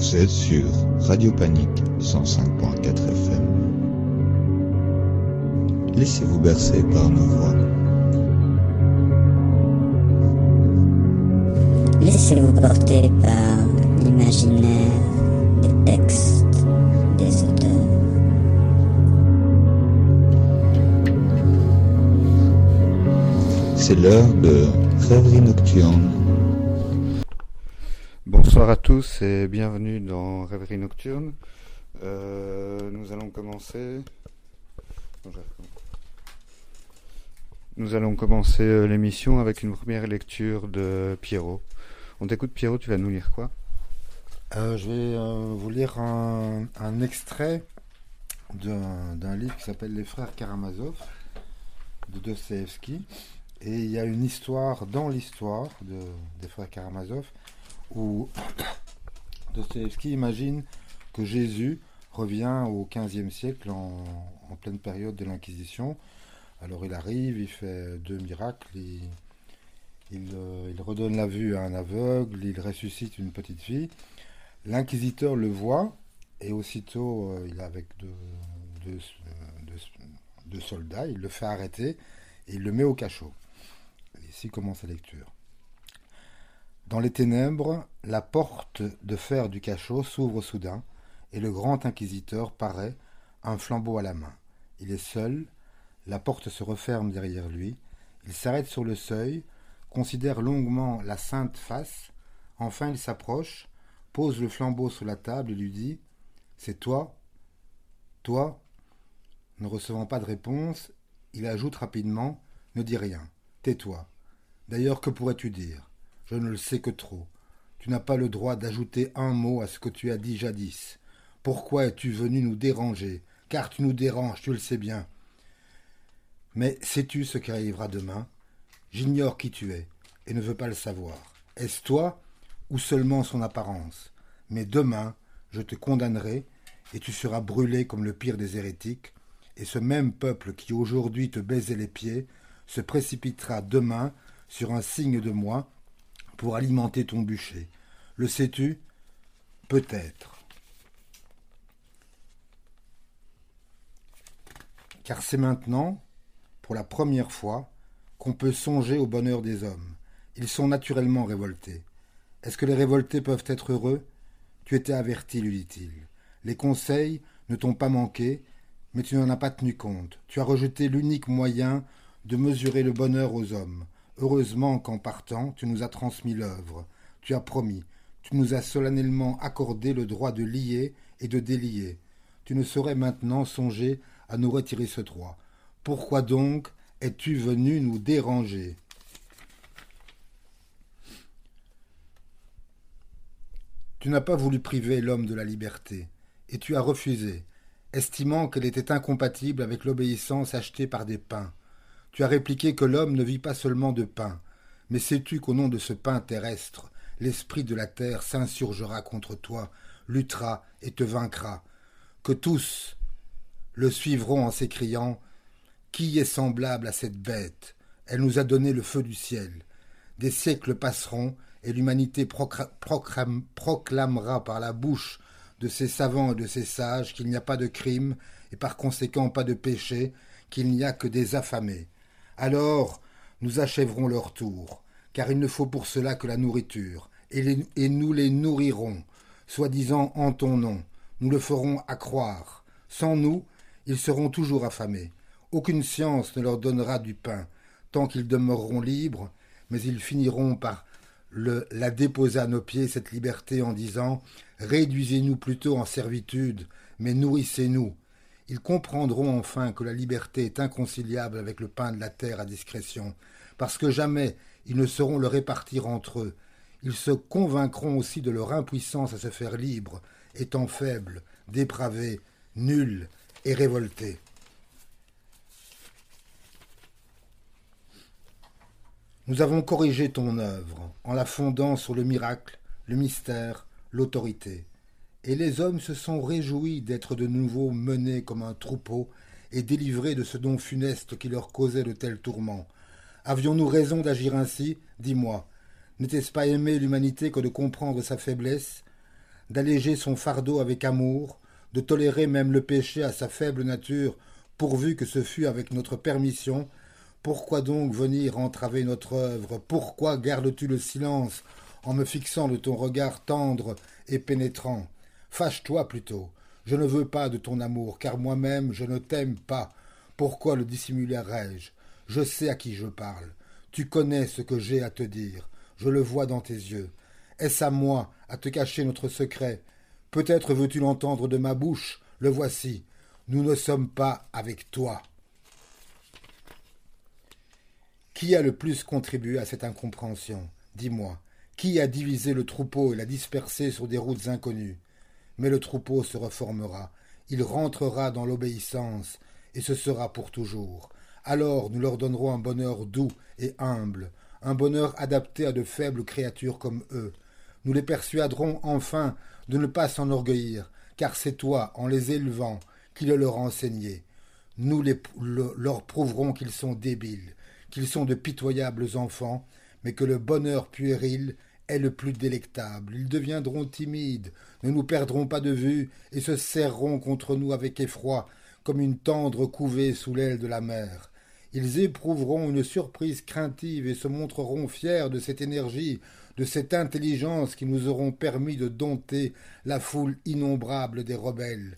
Vous êtes sur Radio Panique 105.4 FM. Laissez-vous bercer par nos voix. Laissez-vous porter par l'imaginaire des textes, des auteurs. C'est l'heure de Rêverie Nocturne. Bonsoir à tous et bienvenue dans Rêverie Nocturne. Euh, nous allons commencer. Nous allons commencer euh, l'émission avec une première lecture de Pierrot. On t'écoute Pierrot, tu vas nous lire quoi? Euh, je vais vous lire un, extrait d'un livre qui s'appelle Les Frères Karamazov de Dostoevsky. Et il y a une histoire dans l'histoire de, des Frères Karamazov où Dostoevsky imagine que Jésus revient au XVe siècle en, pleine période de l'Inquisition. Alors il arrive, il fait deux miracles, euh, il redonne la vue à un aveugle, il ressuscite une petite fille. L'inquisiteur le voit et aussitôt euh, il est avec euh, deux- soldats, il le fait arrêter et il le met au cachot. Ici commence la lecture. Dans les ténèbres, la porte de fer du cachot s'ouvre soudain et le grand inquisiteur paraît, un flambeau à la main. Il est seul, la porte se referme derrière lui, il s'arrête sur le seuil, considère longuement la sainte face, enfin il s'approche, pose le flambeau sur la table et lui dit C'est toi Toi Ne recevant pas de réponse, il ajoute rapidement Ne dis rien, tais-toi. D'ailleurs, que pourrais-tu dire? Je ne le sais que trop. Tu n'as pas le droit d'ajouter un mot à ce que tu as dit jadis. Pourquoi es-tu venu nous déranger? Car tu nous déranges, tu le sais bien. Mais sais-tu ce qui arrivera demain? J'ignore qui tu es et ne veux pas le savoir. Est-ce toi ou seulement son apparence? Mais demain, je te condamnerai et tu seras brûlé comme le pire des hérétiques, et ce même peuple qui aujourd'hui te baisait les pieds se précipitera demain sur un signe de moi pour alimenter ton bûcher. Le sais-tu? Peut-être. Car c'est maintenant, pour la première fois, qu'on peut songer au bonheur des hommes. Ils sont naturellement révoltés. Est-ce que les révoltés peuvent être heureux? Tu étais averti, lui dit-il. Les conseils ne t'ont pas manqué, mais tu n'en as pas tenu compte. Tu as rejeté l'unique moyen de mesurer le bonheur aux hommes. Heureusement qu'en partant, tu nous as transmis l'œuvre. Tu as promis. Tu nous as solennellement accordé le droit de lier et de délier. Tu ne saurais maintenant songer à nous retirer ce droit. Pourquoi donc es-tu venu nous déranger? Tu n'as pas voulu priver l'homme de la liberté, et tu as refusé, estimant qu'elle était incompatible avec l'obéissance achetée par des pains. Tu as répliqué que l'homme ne vit pas seulement de pain, mais sais-tu qu'au nom de ce pain terrestre, l'esprit de la terre s'insurgera contre toi, luttera et te vaincra, que tous le suivront en s'écriant Qui est semblable à cette bête? Elle nous a donné le feu du ciel. Des siècles passeront, et l'humanité proclamera par la bouche de ses savants et de ses sages qu'il n'y a pas de crime, et par conséquent pas de péché, qu'il n'y a que des affamés. Alors nous achèverons leur tour, car il ne faut pour cela que la nourriture, et, nous les nourrirons, soi-disant en ton nom. Nous le ferons accroire. Sans nous, ils seront toujours affamés. Aucune science ne leur donnera du pain, tant qu'ils demeureront libres, mais ils finiront par la déposer à nos pieds, cette liberté, en disant Réduisez-nous plutôt en servitude, mais nourrissez-nous. Ils comprendront enfin que la liberté est inconciliable avec le pain de la terre à discrétion, parce que jamais ils ne sauront le répartir entre eux. Ils se convaincront aussi de leur impuissance à se faire libres, étant faibles, dépravés, nuls et révoltés. Nous avons corrigé ton œuvre en la fondant sur le miracle, le mystère, l'autorité. Et les hommes se sont réjouis d'être de nouveau menés comme un troupeau et délivrés de ce don funeste qui leur causait de tels tourments. Avions-nous raison d'agir ainsi? Dis-moi. N'était-ce pas aimer l'humanité que de comprendre sa faiblesse? D'alléger son fardeau avec amour, de tolérer même le péché à sa faible nature, pourvu que ce fût avec notre permission? Pourquoi donc venir entraver notre œuvre? Pourquoi gardes-tu le silence en me fixant de ton regard tendre et pénétrant? Fâche-toi plutôt. Je ne veux pas de ton amour, car moi-même je ne t'aime pas. Pourquoi le dissimulerais-je Je sais à qui je parle. Tu connais ce que j'ai à te dire. Je le vois dans tes yeux. Est-ce à moi à te cacher notre secret? Peut-être veux-tu l'entendre de ma bouche. Le voici. Nous ne sommes pas avec toi. Qui a le plus contribué à cette incompréhension? Dis-moi. Qui a divisé le troupeau et l'a dispersé sur des routes inconnues? Mais le troupeau se reformera. Il rentrera dans l'obéissance, et ce sera pour toujours. Alors nous leur donnerons un bonheur doux et humble, un bonheur adapté à de faibles créatures comme eux. Nous les persuaderons enfin de ne pas s'enorgueillir, car c'est toi, en les élevant, qui le leur enseigné. Nous leur prouverons qu'ils sont débiles, qu'ils sont de pitoyables enfants, mais que le bonheur puéril est le plus délectable. Ils deviendront timides, ne nous perdront pas de vue, et se serreront contre nous avec effroi, comme une tendre couvée sous l'aile de la mer. Ils éprouveront une surprise craintive et se montreront fiers de cette énergie, de cette intelligence qui nous auront permis de dompter la foule innombrable des rebelles.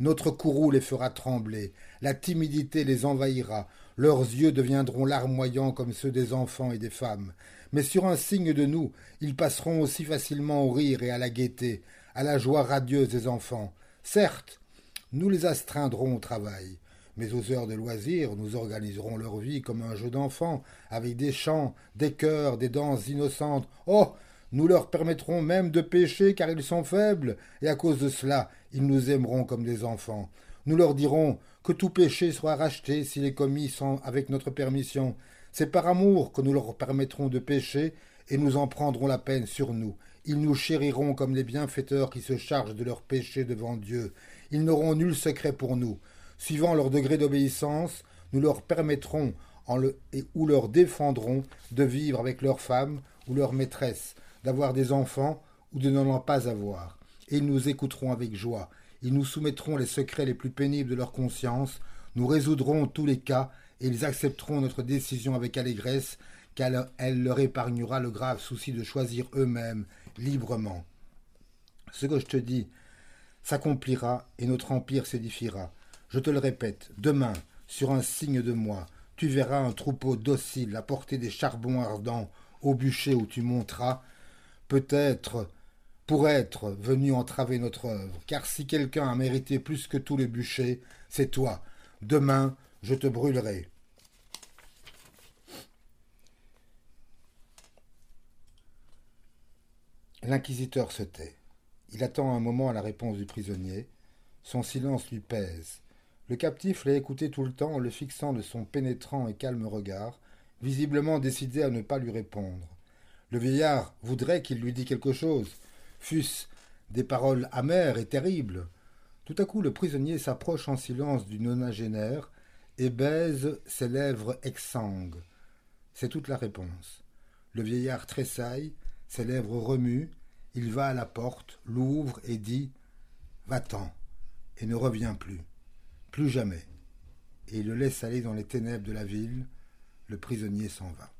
Notre courroux les fera trembler, la timidité les envahira, leurs yeux deviendront larmoyants comme ceux des enfants et des femmes. Mais sur un signe de nous, ils passeront aussi facilement au rire et à la gaieté, à la joie radieuse des enfants. Certes, nous les astreindrons au travail, mais aux heures de loisirs, nous organiserons leur vie comme un jeu d'enfants, avec des chants, des chœurs, des danses innocentes. Oh. Nous leur permettrons même de pécher car ils sont faibles, et à cause de cela, ils nous aimeront comme des enfants. Nous leur dirons que tout péché soit racheté s'il est commis sans avec notre permission. C'est par amour que nous leur permettrons de pécher, et nous en prendrons la peine sur nous. Ils nous chériront comme les bienfaiteurs qui se chargent de leurs péchés devant Dieu. Ils n'auront nul secret pour nous. Suivant leur degré d'obéissance, nous leur permettrons ou leur défendrons de vivre avec leurs femmes ou leurs maîtresses, d'avoir des enfants ou de n'en pas avoir. Et ils nous écouteront avec joie. Ils nous soumettront les secrets les plus pénibles de leur conscience. Nous résoudrons tous les cas ils accepteront notre décision avec allégresse, car elle leur épargnera le grave souci de choisir eux-mêmes librement. Ce que je te dis s'accomplira et notre empire s'édifiera. Je te le répète, demain, sur un signe de moi, tu verras un troupeau docile apporter des charbons ardents au bûcher où tu monteras, peut-être pour être venu entraver notre œuvre, car si quelqu'un a mérité plus que tous les bûchers, c'est toi. Demain, je te brûlerai. L'inquisiteur se tait. Il attend un moment la réponse du prisonnier. Son silence lui pèse. Le captif l'a écouté tout le temps en le fixant de son pénétrant et calme regard, visiblement décidé à ne pas lui répondre. Le vieillard voudrait qu'il lui dît quelque chose, fût-ce des paroles amères et terribles. Tout à coup, le prisonnier s'approche en silence du nonagénaire et baise ses lèvres exsangues. C'est toute la réponse. Le vieillard tressaille, ses lèvres remuent, il va à la porte, l'ouvre et dit Va-t'en, et ne reviens plus plus jamais. Et il le laisse aller dans les ténèbres de la ville. Le prisonnier s'en va.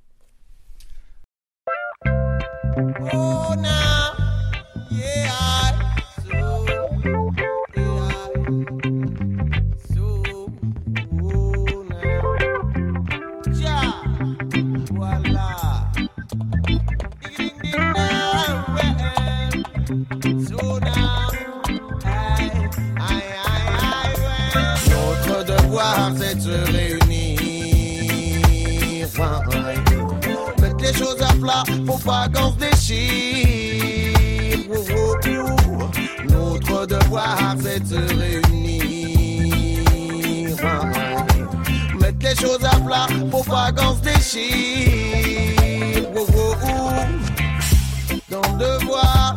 Faut pas qu'on se déchire. Notre devoir c'est de se réunir. Mettre les choses à plat, faut pas qu'on se déchire. Ton devoir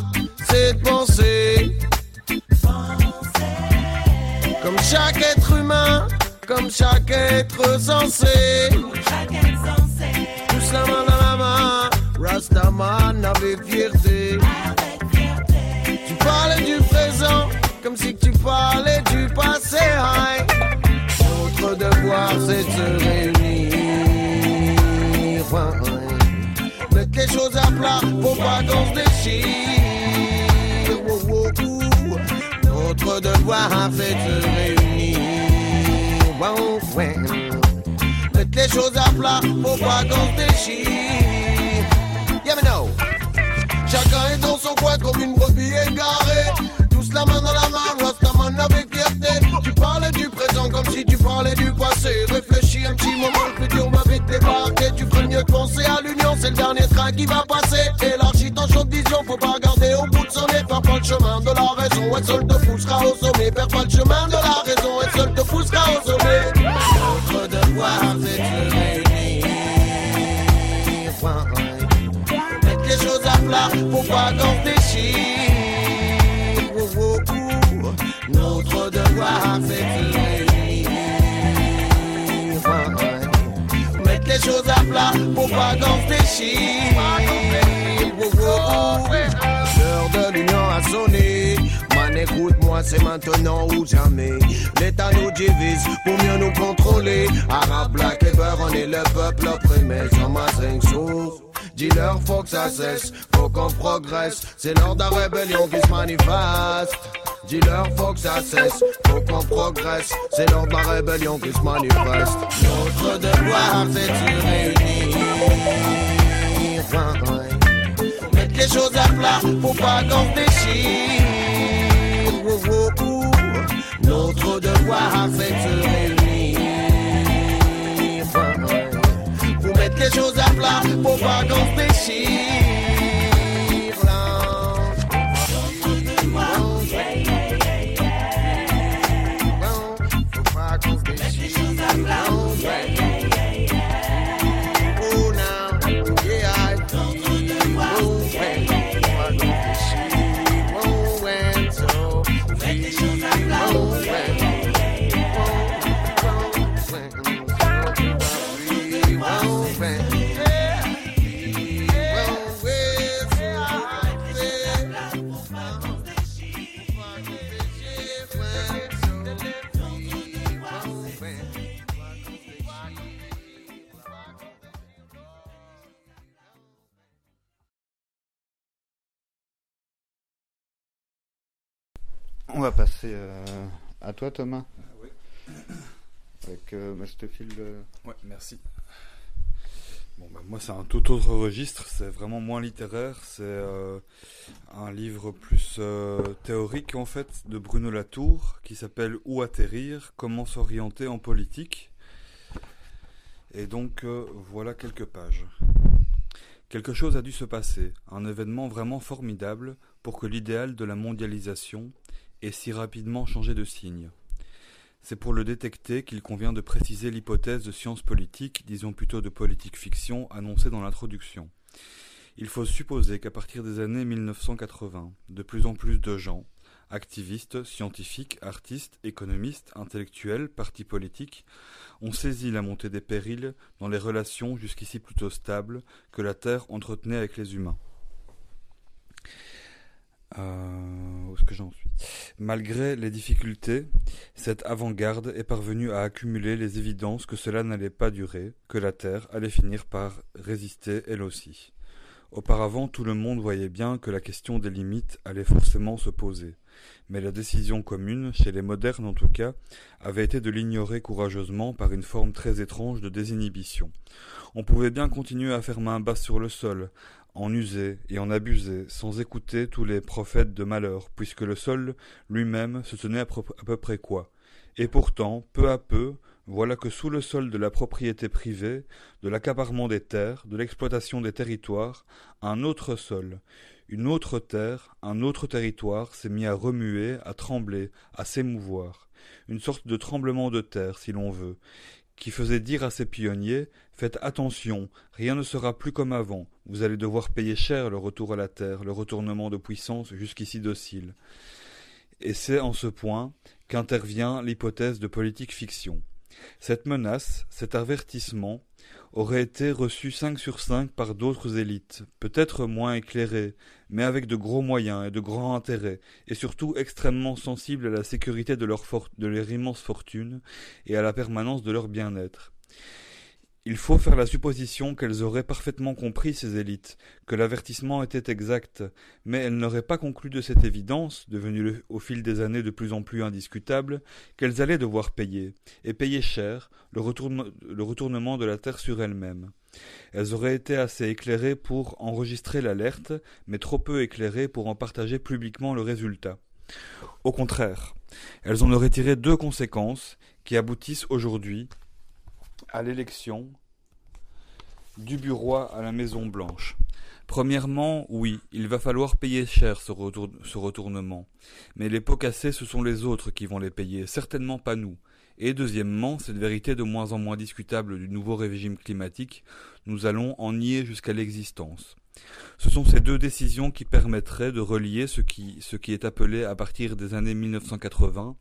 c'est de penser. Comme chaque être humain, comme chaque être sensé. Tout ça, la main. Rastaman avec fierté. fierté. Tu parlais du présent comme si tu parlais du passé. Notre devoir c'est de se réunir. Enfin, hein. Mettre les choses à plat pour pas qu'on se déchire. Oh. Notre devoir c'est de se réunir. Ouais. Mettre les choses à plat pour pas qu'on se déchire. Chacun est dans son coin comme une brebis égarée. Tous la main dans la main, Rastaman avec fierté. Tu parlais du présent comme si tu parlais du passé. Réfléchis un petit moment, le futur va vite débarquer. Tu ferais mieux de penser à l'union, c'est le dernier train qui va passer. Élargis ton champ de vision, faut pas regarder au bout de son nez. Perds pas le chemin de la raison, et seul te poussera au sommet. Perds pas le chemin de la raison, et seul te poussera au sommet. Notre devoir, c'est choses à plat, faut pas qu'on se déchire. Oh, oh, oh. Notre devoir, c'est. Mettre les choses à plat, oh, oh. L'heure de l'union a sonné. Man, écoute-moi, c'est maintenant ou jamais. L'État nous divise pour mieux nous contrôler. Arabe, black et beurre, on est le peuple opprimé. Sans ma cinq sourds. Dis-leur, faut que ça cesse, faut qu'on progresse. C'est l'heure de la rébellion qui se manifeste. Dis-leur, faut que ça cesse, faut qu'on progresse. C'est l'heure de la rébellion qui se manifeste. Notre devoir, c'est de réunir. Mettre les choses à plat, faut pas qu'on déchire. Notre devoir, c'est de réunir. Mettre les choses à plat, faut pas qu'on se déchire. On va passer euh, à toi, Thomas. Avec euh, bah, je te file le- Ouais, merci. Bon, bah, moi, c'est un tout autre registre. C'est vraiment moins littéraire. C'est euh, un livre plus euh, théorique, en fait, de Bruno Latour, qui s'appelle Où atterrir? Comment s'orienter en politique? Et donc, euh, voilà quelques pages. Quelque chose a dû se passer, un événement vraiment formidable pour que l'idéal de la mondialisation ait si rapidement changé de signe. C'est pour le détecter qu'il convient de préciser l'hypothèse de science politique, disons plutôt de politique fiction, annoncée dans l'introduction. Il faut supposer qu'à partir des années 1980, de plus en plus de gens, activistes, scientifiques, artistes, économistes, intellectuels, partis politiques, ont saisi la montée des périls dans les relations jusqu'ici plutôt stables que la Terre entretenait avec les humains. Euh, Malgré les difficultés, cette avant-garde est parvenue à accumuler les évidences que cela n'allait pas durer, que la Terre allait finir par résister elle aussi. Auparavant, tout le monde voyait bien que la question des limites allait forcément se poser. Mais la décision commune, chez les modernes en tout cas, avait été de l'ignorer courageusement par une forme très étrange de désinhibition. On pouvait bien continuer à faire main basse sur le sol, en user et en abuser, sans écouter tous les prophètes de malheur, puisque le sol lui-même se tenait à, à peu près quoi. Et pourtant, peu à peu, voilà que sous le sol de la propriété privée, de l'accaparement des terres, de l'exploitation des territoires, un autre sol, une autre terre, un autre territoire s'est mis à remuer, à trembler, à s'émouvoir. Une sorte de tremblement de terre, si l'on veut, qui faisait dire à ses pionniers Faites attention, rien ne sera plus comme avant, vous allez devoir payer cher le retour à la terre, le retournement de puissance jusqu'ici docile. Et c'est en ce point qu'intervient l'hypothèse de politique fiction. Cette menace, cet avertissement, aurait été reçu cinq sur cinq par d'autres élites, peut-être moins éclairées, mais avec de gros moyens et de grands intérêts, et surtout extrêmement sensibles à la sécurité de leur, de leur immense fortune et à la permanence de leur bien-être. Il faut faire la supposition qu'elles auraient parfaitement compris, ces élites, que l'avertissement était exact, mais elles n'auraient pas conclu de cette évidence, devenue au fil des années de plus en plus indiscutable, qu'elles allaient devoir payer, et payer cher, le, retournement de la Terre sur elle-même. Elles auraient été assez éclairées pour enregistrer l'alerte, mais trop peu éclairées pour en partager publiquement le résultat. Au contraire, elles en auraient tiré deux conséquences qui aboutissent aujourd'hui à l'élection du bureau à la Maison Blanche. Premièrement, oui, il va falloir payer cher ce, retournement. Mais les pots cassés, ce sont les autres qui vont les payer, certainement pas nous. Et deuxièmement, cette vérité de moins en moins discutable du nouveau régime climatique, nous allons en nier jusqu'à l'existence. Ce sont ces deux décisions qui permettraient de relier ce qui, ce qui est appelé à partir des années 1980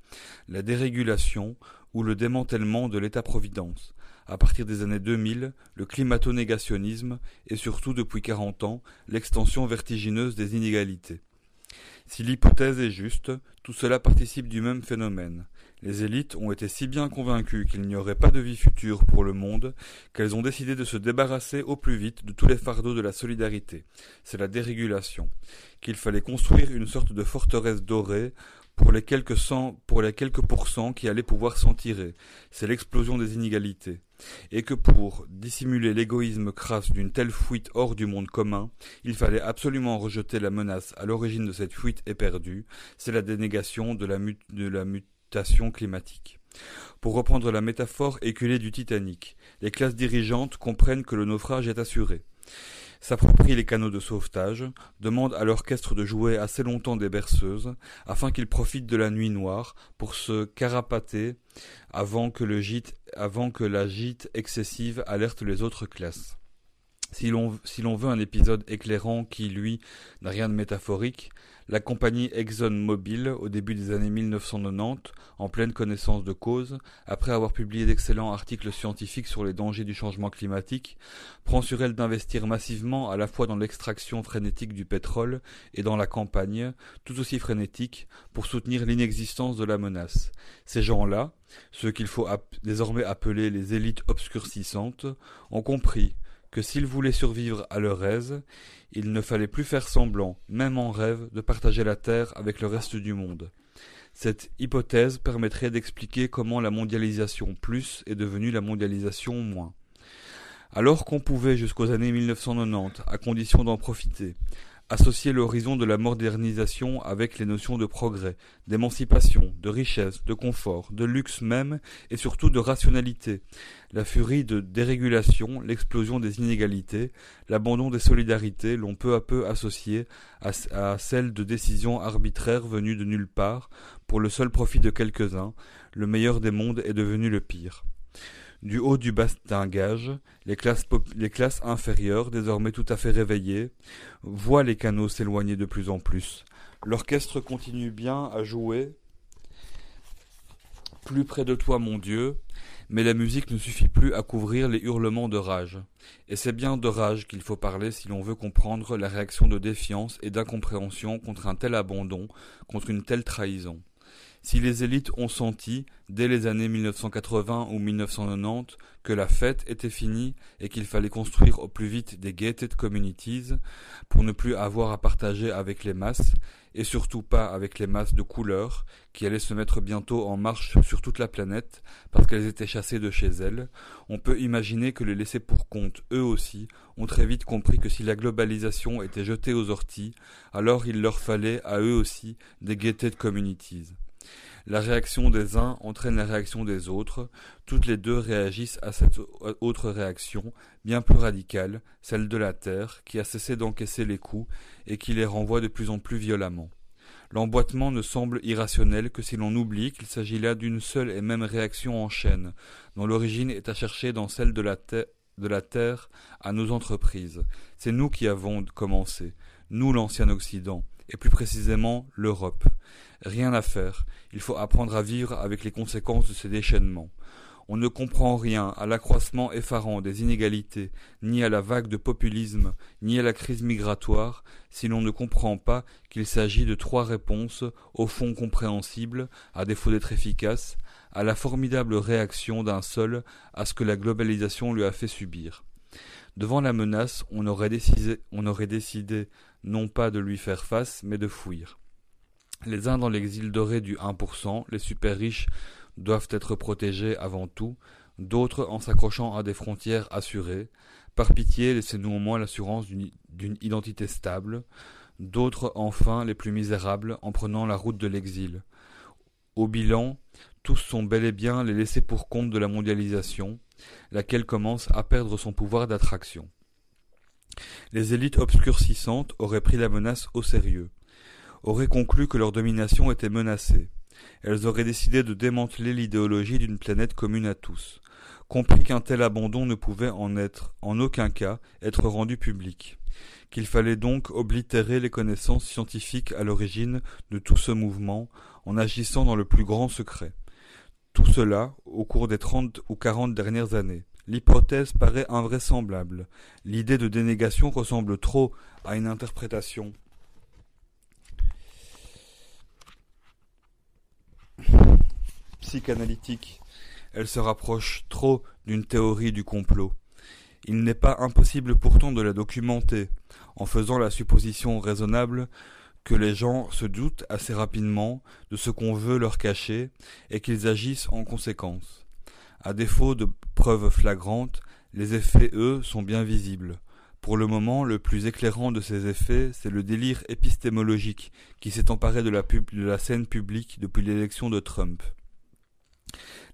la dérégulation ou le démantèlement de l'État-providence, à partir des années 2000, le climato-négationnisme et surtout depuis 40 ans, l'extension vertigineuse des inégalités. Si l'hypothèse est juste, tout cela participe du même phénomène. Les élites ont été si bien convaincues qu'il n'y aurait pas de vie future pour le monde qu'elles ont décidé de se débarrasser au plus vite de tous les fardeaux de la solidarité. C'est la dérégulation. Qu'il fallait construire une sorte de forteresse dorée pour les quelques cent, pour les quelques pourcents qui allaient pouvoir s'en tirer. C'est l'explosion des inégalités. Et que pour dissimuler l'égoïsme crasse d'une telle fuite hors du monde commun, il fallait absolument rejeter la menace à l'origine de cette fuite éperdue, c'est la dénégation de la, de la mutation climatique. Pour reprendre la métaphore éculée du Titanic, les classes dirigeantes comprennent que le naufrage est assuré s'approprie les canaux de sauvetage, demande à l'orchestre de jouer assez longtemps des berceuses, afin qu'il profite de la nuit noire pour se carapater avant que, avant que la gîte excessive alerte les autres classes. Si l'on veut un épisode éclairant qui, lui, n'a rien de métaphorique, la compagnie ExxonMobil, au début des années 1990, en pleine connaissance de cause, après avoir publié d'excellents articles scientifiques sur les dangers du changement climatique, prend sur elle d'investir massivement à la fois dans l'extraction frénétique du pétrole et dans la campagne, tout aussi frénétique, pour soutenir l'inexistence de la menace. Ces gens-là, ceux qu'il faut désormais appeler les élites obscurcissantes, ont compris que s'ils voulaient survivre à leur aise, il ne fallait plus faire semblant, même en rêve, de partager la Terre avec le reste du monde. Cette hypothèse permettrait d'expliquer comment la mondialisation plus est devenue la mondialisation moins. Alors qu'on pouvait jusqu'aux années 1990, à condition d'en profiter, associer l'horizon de la modernisation avec les notions de progrès, d'émancipation, de richesse, de confort, de luxe même, et surtout de rationalité, la furie de dérégulation, l'explosion des inégalités, l'abandon des solidarités l'ont peu à peu associé à, à celle de décisions arbitraires venues de nulle part, pour le seul profit de quelques-uns, le meilleur des mondes est devenu le pire. Du haut du bastingage, les classes, inférieures, désormais tout à fait réveillées, voient les canaux s'éloigner de plus en plus. L'orchestre continue bien à jouer plus près de toi, mon Dieu, mais la musique ne suffit plus à couvrir les hurlements de rage. Et c'est bien de rage qu'il faut parler si l'on veut comprendre la réaction de défiance et d'incompréhension contre un tel abandon, contre une telle trahison. Si les élites ont senti, dès les années 1980 ou 1990, que la fête était finie et qu'il fallait construire au plus vite des gated communities pour ne plus avoir à partager avec les masses, et surtout pas avec les masses de couleurs qui allaient se mettre bientôt en marche sur toute la planète parce qu'elles étaient chassées de chez elles, on peut imaginer que les laissés pour compte, eux aussi, ont très vite compris que si la globalisation était jetée aux orties, alors il leur fallait à eux aussi des gated communities. La réaction des uns entraîne la réaction des autres. Toutes les deux réagissent à cette autre réaction, bien plus radicale, celle de la Terre, qui a cessé d'encaisser les coups et qui les renvoie de plus en plus violemment. L'emboîtement ne semble irrationnel que si l'on oublie qu'il s'agit là d'une seule et même réaction en chaîne, dont l'origine est à chercher dans celle de la, Terre à nos entreprises. C'est nous qui avons commencé, nous l'ancien Occident, et plus précisément l'Europe. Rien à faire, il faut apprendre à vivre avec les conséquences de ces déchaînements. On ne comprend rien à l'accroissement effarant des inégalités, ni à la vague de populisme, ni à la crise migratoire, si l'on ne comprend pas qu'il s'agit de trois réponses, au fond compréhensibles, à défaut d'être efficaces, à la formidable réaction d'un seul à ce que la globalisation lui a fait subir. Devant la menace, on aurait décidé, on aurait décidé non pas de lui faire face, mais de fuir. Les uns dans l'exil doré du 1%, les super riches doivent être protégés avant tout, d'autres en s'accrochant à des frontières assurées. Par pitié, laissez-nous au moins l'assurance d'une identité stable, d'autres enfin les plus misérables en prenant la route de l'exil. Au bilan, tous sont bel et bien les laissés pour compte de la mondialisation, laquelle commence à perdre son pouvoir d'attraction. Les élites obscurcissantes auraient pris la menace au sérieux, auraient conclu que leur domination était menacée. Elles auraient décidé de démanteler l'idéologie d'une planète commune à tous, compris qu'un tel abandon ne pouvait en être en aucun cas être rendu public qu'il fallait donc oblitérer les connaissances scientifiques à l'origine de tout ce mouvement en agissant dans le plus grand secret. Tout cela au cours des trente ou quarante dernières années. L'hypothèse paraît invraisemblable. L'idée de dénégation ressemble trop à une interprétation psychanalytique. Elle se rapproche trop d'une théorie du complot. Il n'est pas impossible pourtant de la documenter, en faisant la supposition raisonnable que les gens se doutent assez rapidement de ce qu'on veut leur cacher et qu'ils agissent en conséquence. À défaut de preuves flagrantes, les effets, eux, sont bien visibles. Pour le moment, le plus éclairant de ces effets, c'est le délire épistémologique qui s'est emparé de la, scène publique depuis l'élection de Trump.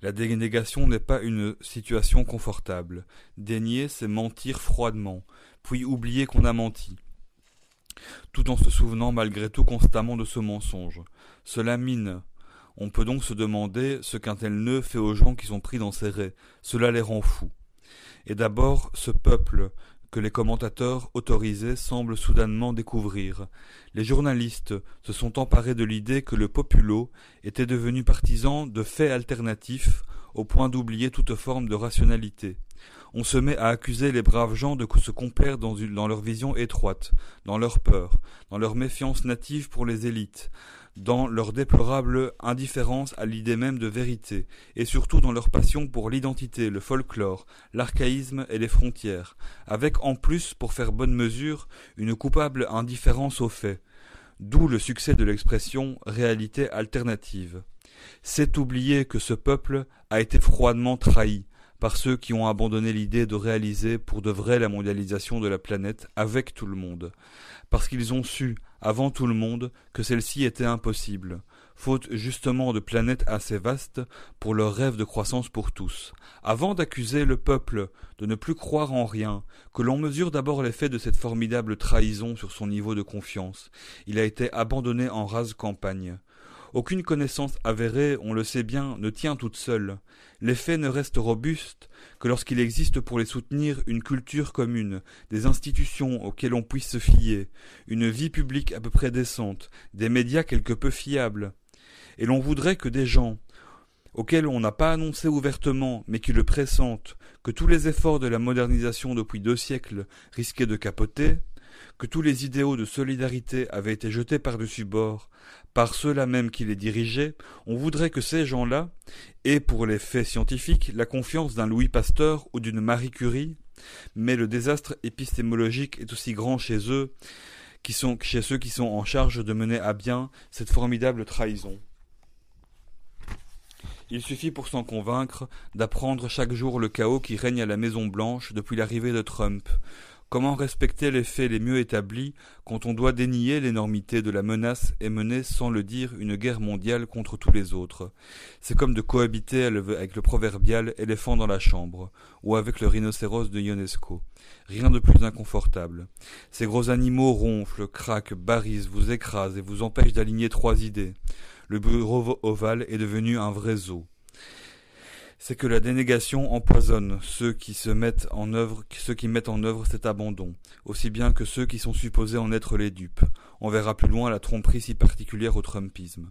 La dénégation n'est pas une situation confortable. Dénier, c'est mentir froidement, puis oublier qu'on a menti, tout en se souvenant malgré tout constamment de ce mensonge. Cela mine. On peut donc se demander ce qu'un tel nœud fait aux gens qui sont pris dans ses raies. Cela les rend fous. Et d'abord, ce peuple, que les commentateurs autorisés semblent soudainement découvrir. Les journalistes se sont emparés de l'idée que le populo était devenu partisan de faits alternatifs au point d'oublier toute forme de rationalité. On se met à accuser les braves gens de se complaire dans, dans leur vision étroite, dans leur peur, dans leur méfiance native pour les élites, dans leur déplorable indifférence à l'idée même de vérité, et surtout dans leur passion pour l'identité, le folklore, l'archaïsme et les frontières, avec en plus, pour faire bonne mesure, une coupable indifférence aux faits, d'où le succès de l'expression réalité alternative. C'est oublier que ce peuple a été froidement trahi, par ceux qui ont abandonné l'idée de réaliser pour de vrai la mondialisation de la planète avec tout le monde, parce qu'ils ont su, avant tout le monde, que celle-ci était impossible, faute justement de planètes assez vastes pour leur rêve de croissance pour tous. Avant d'accuser le peuple de ne plus croire en rien, que l'on mesure d'abord l'effet de cette formidable trahison sur son niveau de confiance, il a été abandonné en rase campagne. Aucune connaissance avérée, on le sait bien, ne tient toute seule. Les faits ne restent robustes que lorsqu'il existe pour les soutenir une culture commune, des institutions auxquelles on puisse se fier, une vie publique à peu près décente, des médias quelque peu fiables. Et l'on voudrait que des gens, auxquels on n'a pas annoncé ouvertement, mais qui le pressentent, que tous les efforts de la modernisation depuis deux siècles risquaient de capoter, que tous les idéaux de solidarité avaient été jetés par-dessus bord. Par ceux-là même qui les dirigeaient, on voudrait que ces gens-là aient pour les faits scientifiques la confiance d'un Louis Pasteur ou d'une Marie Curie, mais le désastre épistémologique est aussi grand chez eux, qui sont, chez ceux qui sont en charge de mener à bien cette formidable trahison. Il suffit pour s'en convaincre d'apprendre chaque jour le chaos qui règne à la Maison Blanche depuis l'arrivée de Trump, Comment respecter les faits les mieux établis quand on doit dénier l'énormité de la menace et mener, sans le dire, une guerre mondiale contre tous les autres? C'est comme de cohabiter avec le proverbial éléphant dans la chambre, ou avec le rhinocéros de Ionesco. Rien de plus inconfortable. Ces gros animaux ronflent, craquent, barrisent, vous écrasent et vous empêchent d'aligner trois idées. Le bureau ovale est devenu un vrai zoo c'est que la dénégation empoisonne ceux qui se mettent en œuvre, ceux qui mettent en œuvre cet abandon, aussi bien que ceux qui sont supposés en être les dupes. On verra plus loin la tromperie si particulière au Trumpisme.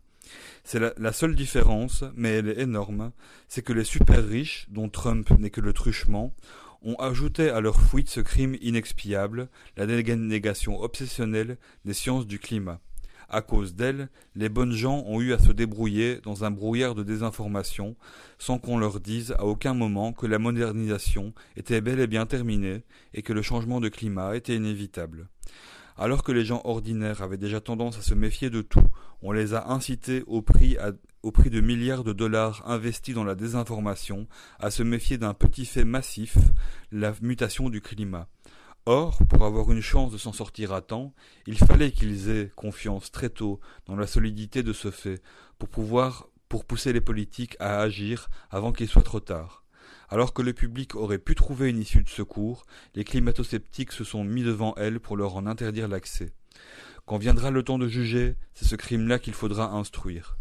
C'est la, la, seule différence, mais elle est énorme, c'est que les super riches, dont Trump n'est que le truchement, ont ajouté à leur fuite ce crime inexpiable, la dénégation obsessionnelle des sciences du climat. À cause d'elle, les bonnes gens ont eu à se débrouiller dans un brouillard de désinformation, sans qu'on leur dise à aucun moment que la modernisation était bel et bien terminée et que le changement de climat était inévitable. Alors que les gens ordinaires avaient déjà tendance à se méfier de tout, on les a incités au prix, au prix de milliards de dollars investis dans la désinformation à se méfier d'un petit fait massif, la mutation du climat. Or, pour avoir une chance de s'en sortir à temps, il fallait qu'ils aient confiance très tôt dans la solidité de ce fait, pour pouvoir pour pousser les politiques à agir avant qu'il soit trop tard. Alors que le public aurait pu trouver une issue de secours, les climato-sceptiques se sont mis devant elle pour leur en interdire l'accès. Quand viendra le temps de juger, c'est ce crime-là qu'il faudra instruire.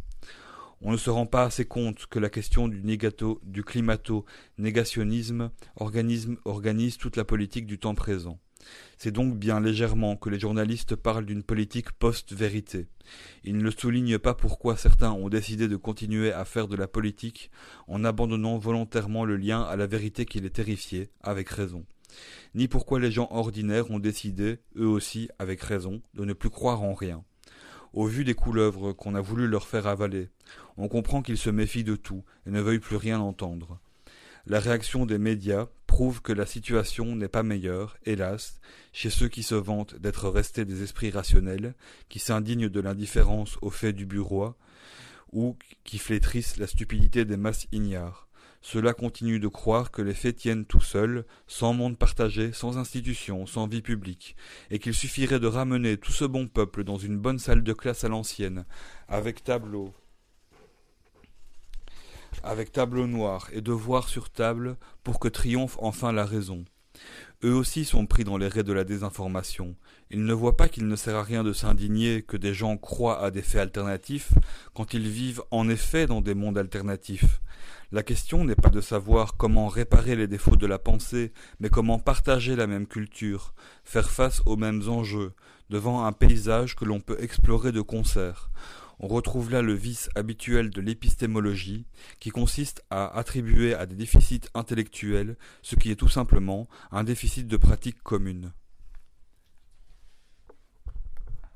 On ne se rend pas assez compte que la question du, négato, du climato-négationnisme organise toute la politique du temps présent. C'est donc bien légèrement que les journalistes parlent d'une politique post-vérité. Ils ne soulignent pas pourquoi certains ont décidé de continuer à faire de la politique en abandonnant volontairement le lien à la vérité qui les terrifiait, avec raison. Ni pourquoi les gens ordinaires ont décidé, eux aussi, avec raison, de ne plus croire en rien au vu des couleuvres qu'on a voulu leur faire avaler. On comprend qu'ils se méfient de tout et ne veuillent plus rien entendre. La réaction des médias prouve que la situation n'est pas meilleure, hélas, chez ceux qui se vantent d'être restés des esprits rationnels, qui s'indignent de l'indifférence aux faits du bureau, ou qui flétrissent la stupidité des masses ignares. Cela continue de croire que les faits tiennent tout seuls, sans monde partagé, sans institution, sans vie publique, et qu'il suffirait de ramener tout ce bon peuple dans une bonne salle de classe à l'ancienne, avec tableau, avec tableau noir et devoir sur table pour que triomphe enfin la raison. Eux aussi sont pris dans les raies de la désinformation. Ils ne voient pas qu'il ne sert à rien de s'indigner que des gens croient à des faits alternatifs quand ils vivent en effet dans des mondes alternatifs. La question n'est pas de savoir comment réparer les défauts de la pensée, mais comment partager la même culture, faire face aux mêmes enjeux, devant un paysage que l'on peut explorer de concert. On retrouve là le vice habituel de l'épistémologie, qui consiste à attribuer à des déficits intellectuels ce qui est tout simplement un déficit de pratique commune.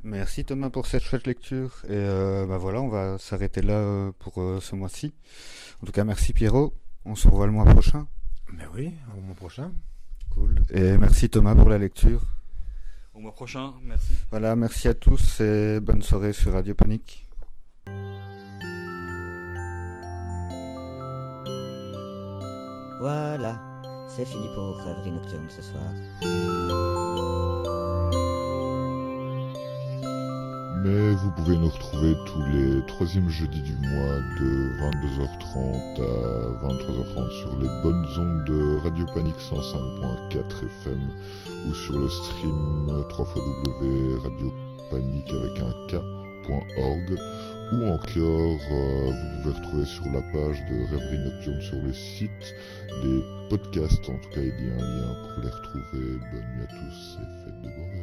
Merci Thomas pour cette chouette lecture. Et euh, bah voilà, on va s'arrêter là euh, pour euh, ce mois-ci. En tout cas, merci Pierrot. On se revoit le mois prochain. Mais oui, au mois prochain. Cool. Et merci Thomas pour la lecture. Au mois prochain, merci. Voilà, merci à tous et bonne soirée sur Radio Panique. Voilà, c'est fini pour Rêverie Nocturne ce soir. Mais vous pouvez nous retrouver tous les troisièmes jeudis du mois de 22h30 à 23h30 sur les bonnes ondes de Radio Panique 105.4 FM ou sur le stream www.radiopanique avec un k.org ou encore euh, vous pouvez retrouver sur la page de Rêverie Nocturne sur le site les podcasts. En tout cas il y a un lien pour les retrouver. Bonne nuit à tous et faites de rêves